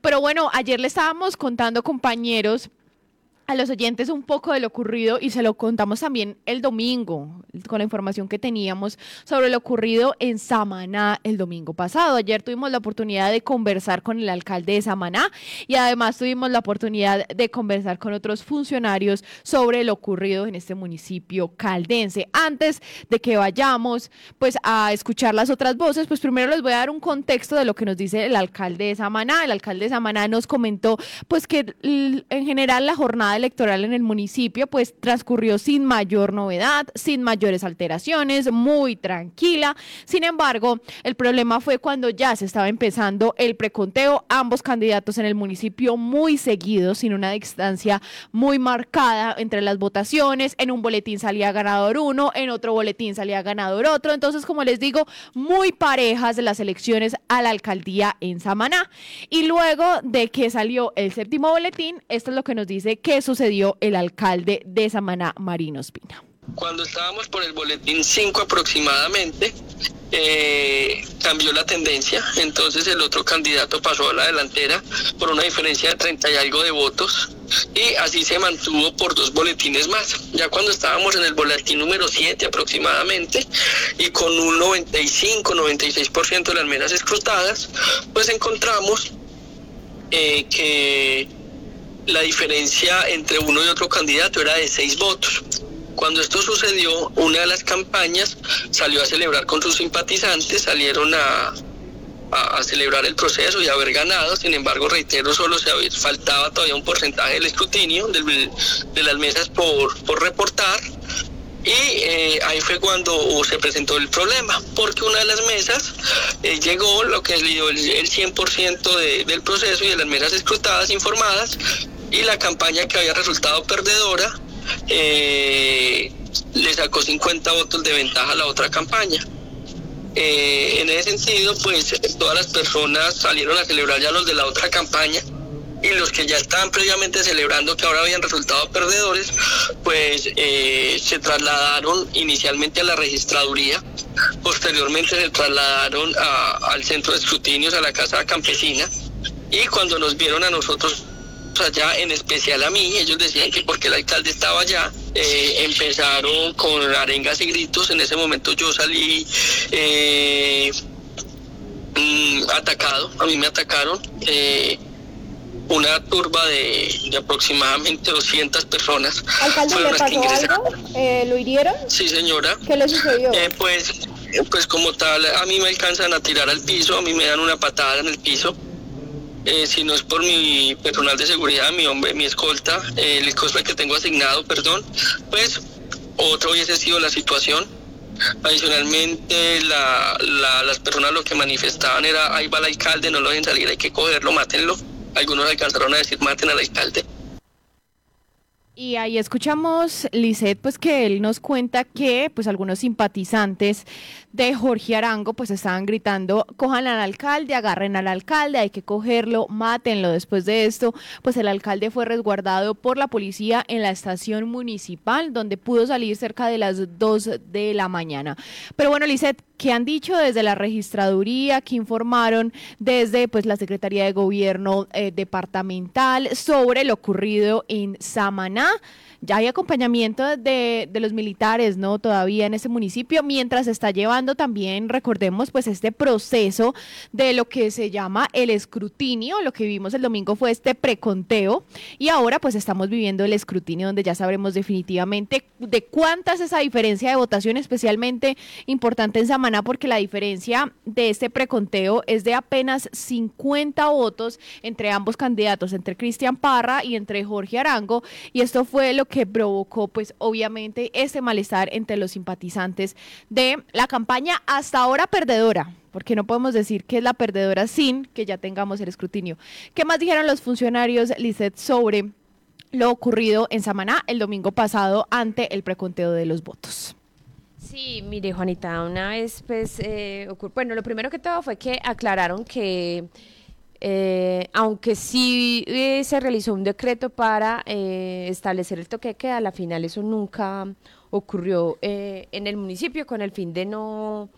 Pero bueno, ayer le estábamos contando, compañeros, a los oyentes un poco de lo ocurrido y se lo contamos también el domingo con la información que teníamos sobre lo ocurrido en Samaná el domingo pasado. Ayer tuvimos la oportunidad de conversar con el alcalde de Samaná y además tuvimos la oportunidad de conversar con otros funcionarios sobre lo ocurrido en este municipio caldense. Antes de que vayamos pues a escuchar las otras voces, pues primero les voy a dar un contexto de lo que nos dice el alcalde de Samaná. El alcalde de Samaná nos comentó pues que en general la jornada electoral en el municipio pues transcurrió sin mayor novedad, sin mayores alteraciones, muy tranquila. Sin embargo, el problema fue cuando ya se estaba empezando el preconteo, ambos candidatos en el municipio muy seguidos, sin una distancia muy marcada entre las votaciones. En un boletín salía ganador uno, en otro boletín salía ganador otro. Entonces, como les digo, muy parejas las elecciones a la alcaldía en Samaná. Y luego de que salió el séptimo boletín, esto es lo que nos dice que sucedió el alcalde de Samaná, Marino Espina. Cuando estábamos por el boletín 5 aproximadamente, eh, cambió la tendencia, entonces el otro candidato pasó a la delantera por una diferencia de 30 y algo de votos y así se mantuvo por dos boletines más. Ya cuando estábamos en el boletín número 7 aproximadamente y con un 95-96% de las mesas escrutadas, pues encontramos eh, que la diferencia entre uno y otro candidato era de seis votos. Cuando esto sucedió, una de las campañas salió a celebrar con sus simpatizantes, salieron a, a, celebrar el proceso y haber ganado. Sin embargo, reitero, solo se faltaba todavía un porcentaje del escrutinio de las mesas por, por reportar. Y eh, ahí fue cuando se presentó el problema, porque una de las mesas eh, llegó lo que es el, el 100% de, del proceso y de las mesas escrutadas, informadas, y la campaña que había resultado perdedora eh, le sacó 50 votos de ventaja a la otra campaña. Eh, en ese sentido, pues todas las personas salieron a celebrar ya los de la otra campaña y los que ya estaban previamente celebrando que ahora habían resultado perdedores, pues eh, se trasladaron inicialmente a la registraduría, posteriormente se trasladaron al centro de escrutinios, a la casa campesina, y cuando nos vieron a nosotros allá, en especial a mí, ellos decían que porque el alcalde estaba allá, eh, empezaron con arengas y gritos, en ese momento yo salí eh, mm, atacado, a mí me atacaron. Eh, una turba de, aproximadamente 200 personas. ¿Alcalde le pasó algo? ¿Lo hirieron? Sí, señora. ¿Qué le sucedió? pues, pues como tal, a mí me alcanzan a tirar al piso, a mí me dan una patada en el piso. Eh, si no es por mi personal de seguridad, mi hombre, mi escolta, el escolta que tengo asignado, perdón, pues otra hubiese sido la situación. Adicionalmente, la, las personas lo que manifestaban era, ahí va el alcalde, no lo dejen salir, hay que cogerlo, mátenlo. Algunos alcanzaron a decir, maten al alcalde. Y ahí escuchamos, Lisette, pues que él nos cuenta que pues algunos simpatizantes de Jorge Arango pues estaban gritando, cojan al alcalde, agarren al alcalde, hay que cogerlo, mátenlo. Después de esto, pues el alcalde fue resguardado por la policía en la estación municipal, donde pudo salir cerca de las 2 de la mañana. Pero bueno, Lisette, ¿qué han dicho desde la registraduría? ¿Qué informaron desde pues la Secretaría de Gobierno eh, departamental sobre lo ocurrido en Samaná? ya hay acompañamiento de, de, los militares, ¿no? Todavía en ese municipio, mientras está llevando también, recordemos, pues este proceso de lo que se llama el escrutinio, lo que vimos el domingo fue este preconteo y ahora pues estamos viviendo el escrutinio donde ya sabremos definitivamente de cuánta es esa diferencia de votación, especialmente importante en Samaná, porque la diferencia de este preconteo es de apenas 50 votos entre ambos candidatos, entre Cristian Parra y entre Jorge Arango, y esto fue lo que provocó pues obviamente ese malestar entre los simpatizantes de la campaña hasta ahora perdedora, porque no podemos decir que es la perdedora sin que ya tengamos el escrutinio. ¿Qué más dijeron los funcionarios, Lizeth, sobre lo ocurrido en Samaná el domingo pasado ante el preconteo de los votos? Sí, mire Juanita, una vez pues, eh, bueno, lo primero que todo fue que aclararon que eh, aunque sí eh, se realizó un decreto para establecer el toque de queda, a la final eso nunca ocurrió en el municipio con el fin de no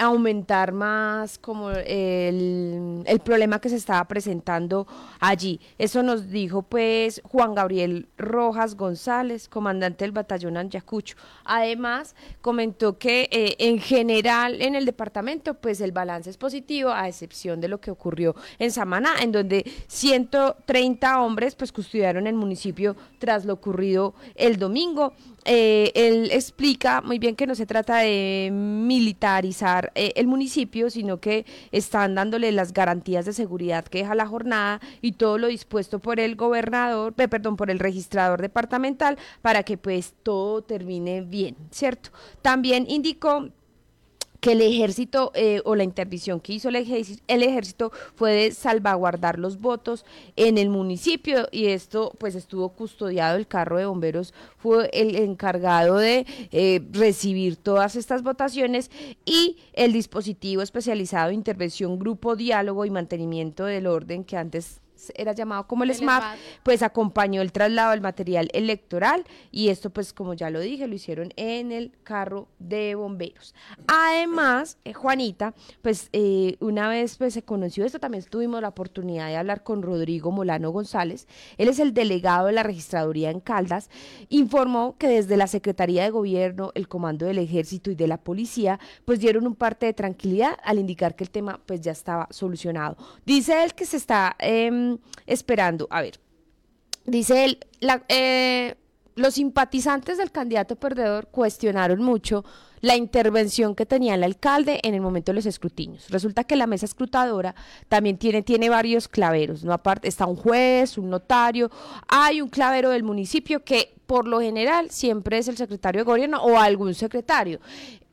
aumentar más como el, el, problema que se estaba presentando allí. Eso nos dijo pues Juan Gabriel Rojas González, comandante del batallón Anyacucho. Además, comentó que eh, en general en el departamento pues el balance es positivo, a excepción de lo que ocurrió en Samaná, en donde 130 hombres pues custodiaron el municipio tras lo ocurrido el domingo. Eh, él explica muy bien que no se trata de militarizar eh, el municipio, sino que están dándole las garantías de seguridad que deja la jornada y todo lo dispuesto por el gobernador, eh, perdón, por el registrador departamental para que pues todo termine bien, ¿cierto? También indicó que el ejército eh, o la intervención que hizo el ejército, el ejército fue de salvaguardar los votos en el municipio y esto pues estuvo custodiado, el carro de bomberos fue el encargado de eh, recibir todas estas votaciones y el dispositivo especializado de intervención, grupo, diálogo y mantenimiento del orden que antes era llamado como el, SMAP, pues acompañó el traslado del material electoral y esto pues como ya lo dije, lo hicieron en el carro de bomberos. Además, eh, Juanita, pues eh, una vez pues se conoció esto, también tuvimos la oportunidad de hablar con Rodrigo Molano González, él es el delegado de la registraduría en Caldas, informó que desde la Secretaría de Gobierno, el Comando del Ejército y de la Policía, pues dieron un parte de tranquilidad al indicar que el tema pues ya estaba solucionado. Dice él que se está... Eh, esperando. A ver, dice él, eh, los simpatizantes del candidato perdedor cuestionaron mucho la intervención que tenía el alcalde en el momento de los escrutinios. Resulta que la mesa escrutadora también tiene, tiene varios claveros, ¿no? Aparte está un juez, un notario, hay un clavero del municipio que por lo general siempre es el secretario de gobierno o algún secretario.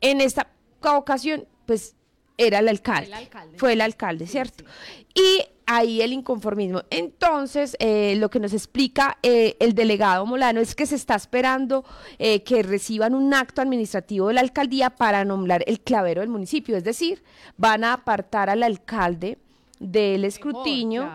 En esta ocasión, pues era el alcalde, fue el alcalde, ¿cierto? Y ahí el inconformismo. Entonces, eh, lo que nos explica eh, el delegado Molano es que se está esperando eh, que reciban un acto administrativo de la alcaldía para nombrar el clavero del municipio, es decir, van a apartar al alcalde del escrutinio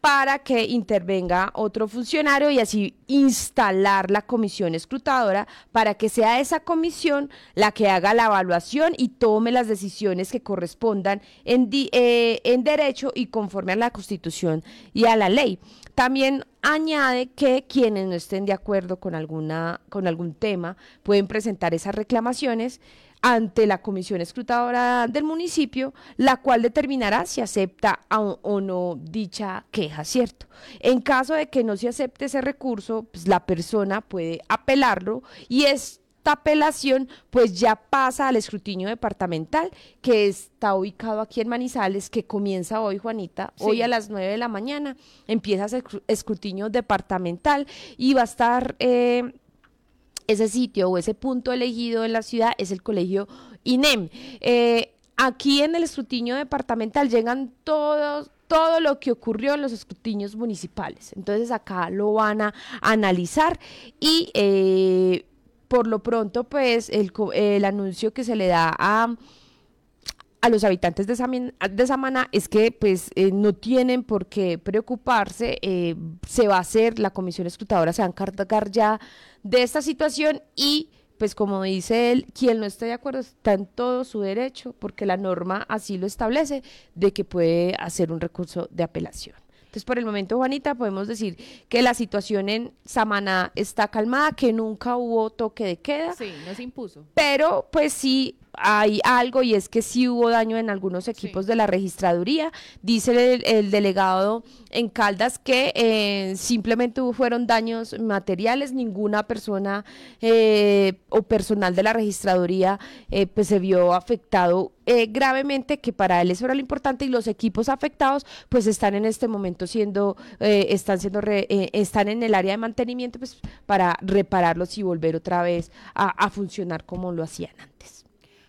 para que intervenga otro funcionario y así instalar la comisión escrutadora para que sea esa comisión la que haga la evaluación y tome las decisiones que correspondan en, eh, en derecho y conforme a la constitución y a la ley. También añade que quienes no estén de acuerdo con alguna con algún tema pueden presentar esas reclamaciones ante la comisión escrutadora del municipio, la cual determinará si acepta o no dicha queja, ¿cierto? En caso de que no se acepte ese recurso, pues la persona puede apelarlo y esta apelación pues ya pasa al escrutinio departamental que está ubicado aquí en Manizales, que comienza hoy, Juanita, hoy a las 9 de la mañana, empieza ese escrutinio departamental y va a estar... Eh, ese sitio o ese punto elegido en la ciudad es el colegio INEM. Eh, aquí en el escrutinio departamental llegan todos todo lo que ocurrió en los escrutinios municipales. Entonces acá lo van a analizar y eh, por lo pronto pues el, el anuncio que se le da a a los habitantes de, Samana es que pues eh, no tienen por qué preocuparse, eh, se va a hacer, la comisión escrutadora se va a encargar ya de esta situación y pues como dice él, quien no esté de acuerdo está en todo su derecho, porque la norma así lo establece, de que puede hacer un recurso de apelación. Entonces, por el momento, Juanita, podemos decir que la situación en Samaná está calmada, que nunca hubo toque de queda. Sí, no se impuso. Pero, pues sí, hay algo y es que sí hubo daño en algunos equipos de la registraduría. Dice el, delegado en Caldas que eh, simplemente fueron daños materiales, ninguna persona eh, o personal de la registraduría eh, pues se vio afectado gravemente, que para él eso era lo importante y los equipos afectados pues están en este momento siendo, están siendo, están en el área de mantenimiento pues para repararlos y volver otra vez a funcionar como lo hacían antes.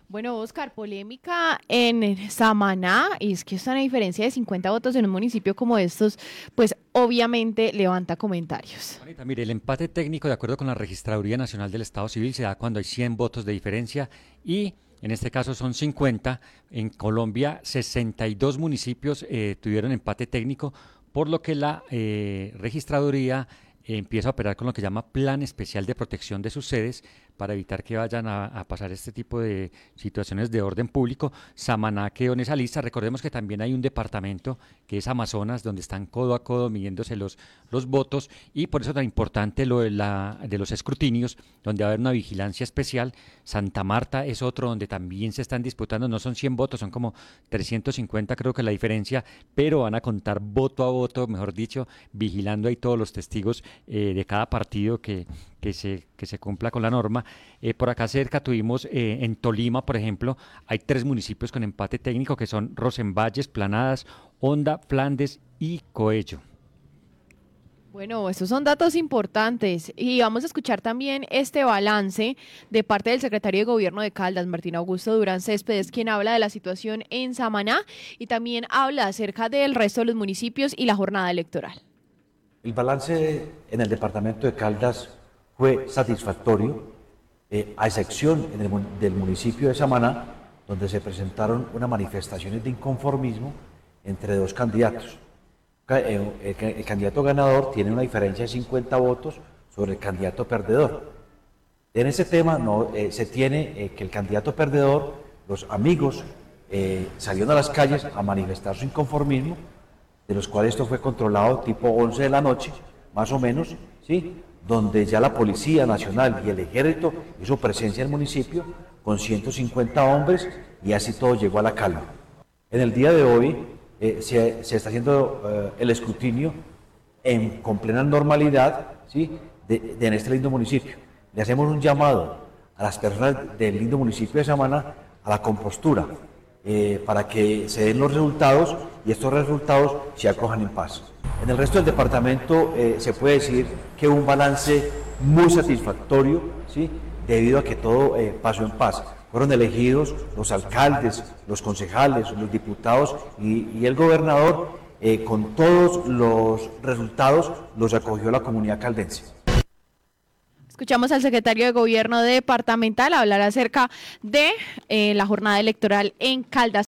Bueno, Oscar, polémica en Samaná, y es que esta diferencia de 50 votos en un municipio como estos, pues obviamente levanta comentarios. mire, el empate técnico, de acuerdo con la Registraduría Nacional del Estado Civil, se da cuando hay 100 votos de diferencia y en este caso son 50. En Colombia, 62 municipios eh, tuvieron empate técnico, por lo que la eh, Registraduría empieza a operar con lo que llama Plan Especial de Protección de sus sedes para evitar que vayan a, pasar este tipo de situaciones de orden público. Samaná quedó en esa lista. Recordemos que también hay un departamento que es Amazonas, donde están codo a codo midiéndose los, los votos y por eso es tan importante lo de, la, de los escrutinios, donde va a haber una vigilancia especial. Santa Marta es otro donde también se están disputando, no son 100 votos, son como 350 creo que la diferencia, pero van a contar voto a voto, mejor dicho, vigilando ahí todos los testigos eh, de cada partido que, que se, que se cumpla con la norma. Eh, por acá cerca tuvimos eh, en Tolima, por ejemplo, hay tres municipios con empate técnico que son Rosenvalles, Planadas, Honda, Flandes y Coello. Bueno, estos son datos importantes y vamos a escuchar también este balance de parte del secretario de Gobierno de Caldas, Martín Augusto Durán Céspedes, quien habla de la situación en Samaná y también habla acerca del resto de los municipios y la jornada electoral. El balance en el departamento de Caldas fue satisfactorio, eh, a excepción del municipio de Samaná, donde se presentaron unas manifestaciones de inconformismo entre dos candidatos. Eh, el, candidato ganador tiene una diferencia de 50 votos sobre el candidato perdedor. En ese tema no, eh, se tiene que el candidato perdedor, los amigos, salieron a las calles a manifestar su inconformismo, de los cuales esto fue controlado tipo 11 de la noche, más o menos, ¿sí? Donde ya la Policía Nacional y el Ejército hizo presencia en el municipio con 150 hombres y así todo llegó a la calma. En el día de hoy eh, se, está haciendo eh, el escrutinio en, con plena normalidad ¿sí? de, en este lindo municipio. Le hacemos un llamado a las personas del lindo municipio de Samana a la compostura eh, para que se den los resultados y estos resultados se acojan en paz. En el resto del departamento eh, se puede decir que un balance muy satisfactorio, ¿sí? debido a que todo eh, pasó en paz. Fueron elegidos los alcaldes, los concejales, los diputados y, el gobernador. Con todos los resultados los acogió la comunidad caldense. Escuchamos al secretario de Gobierno departamental hablar acerca de la jornada electoral en Caldas.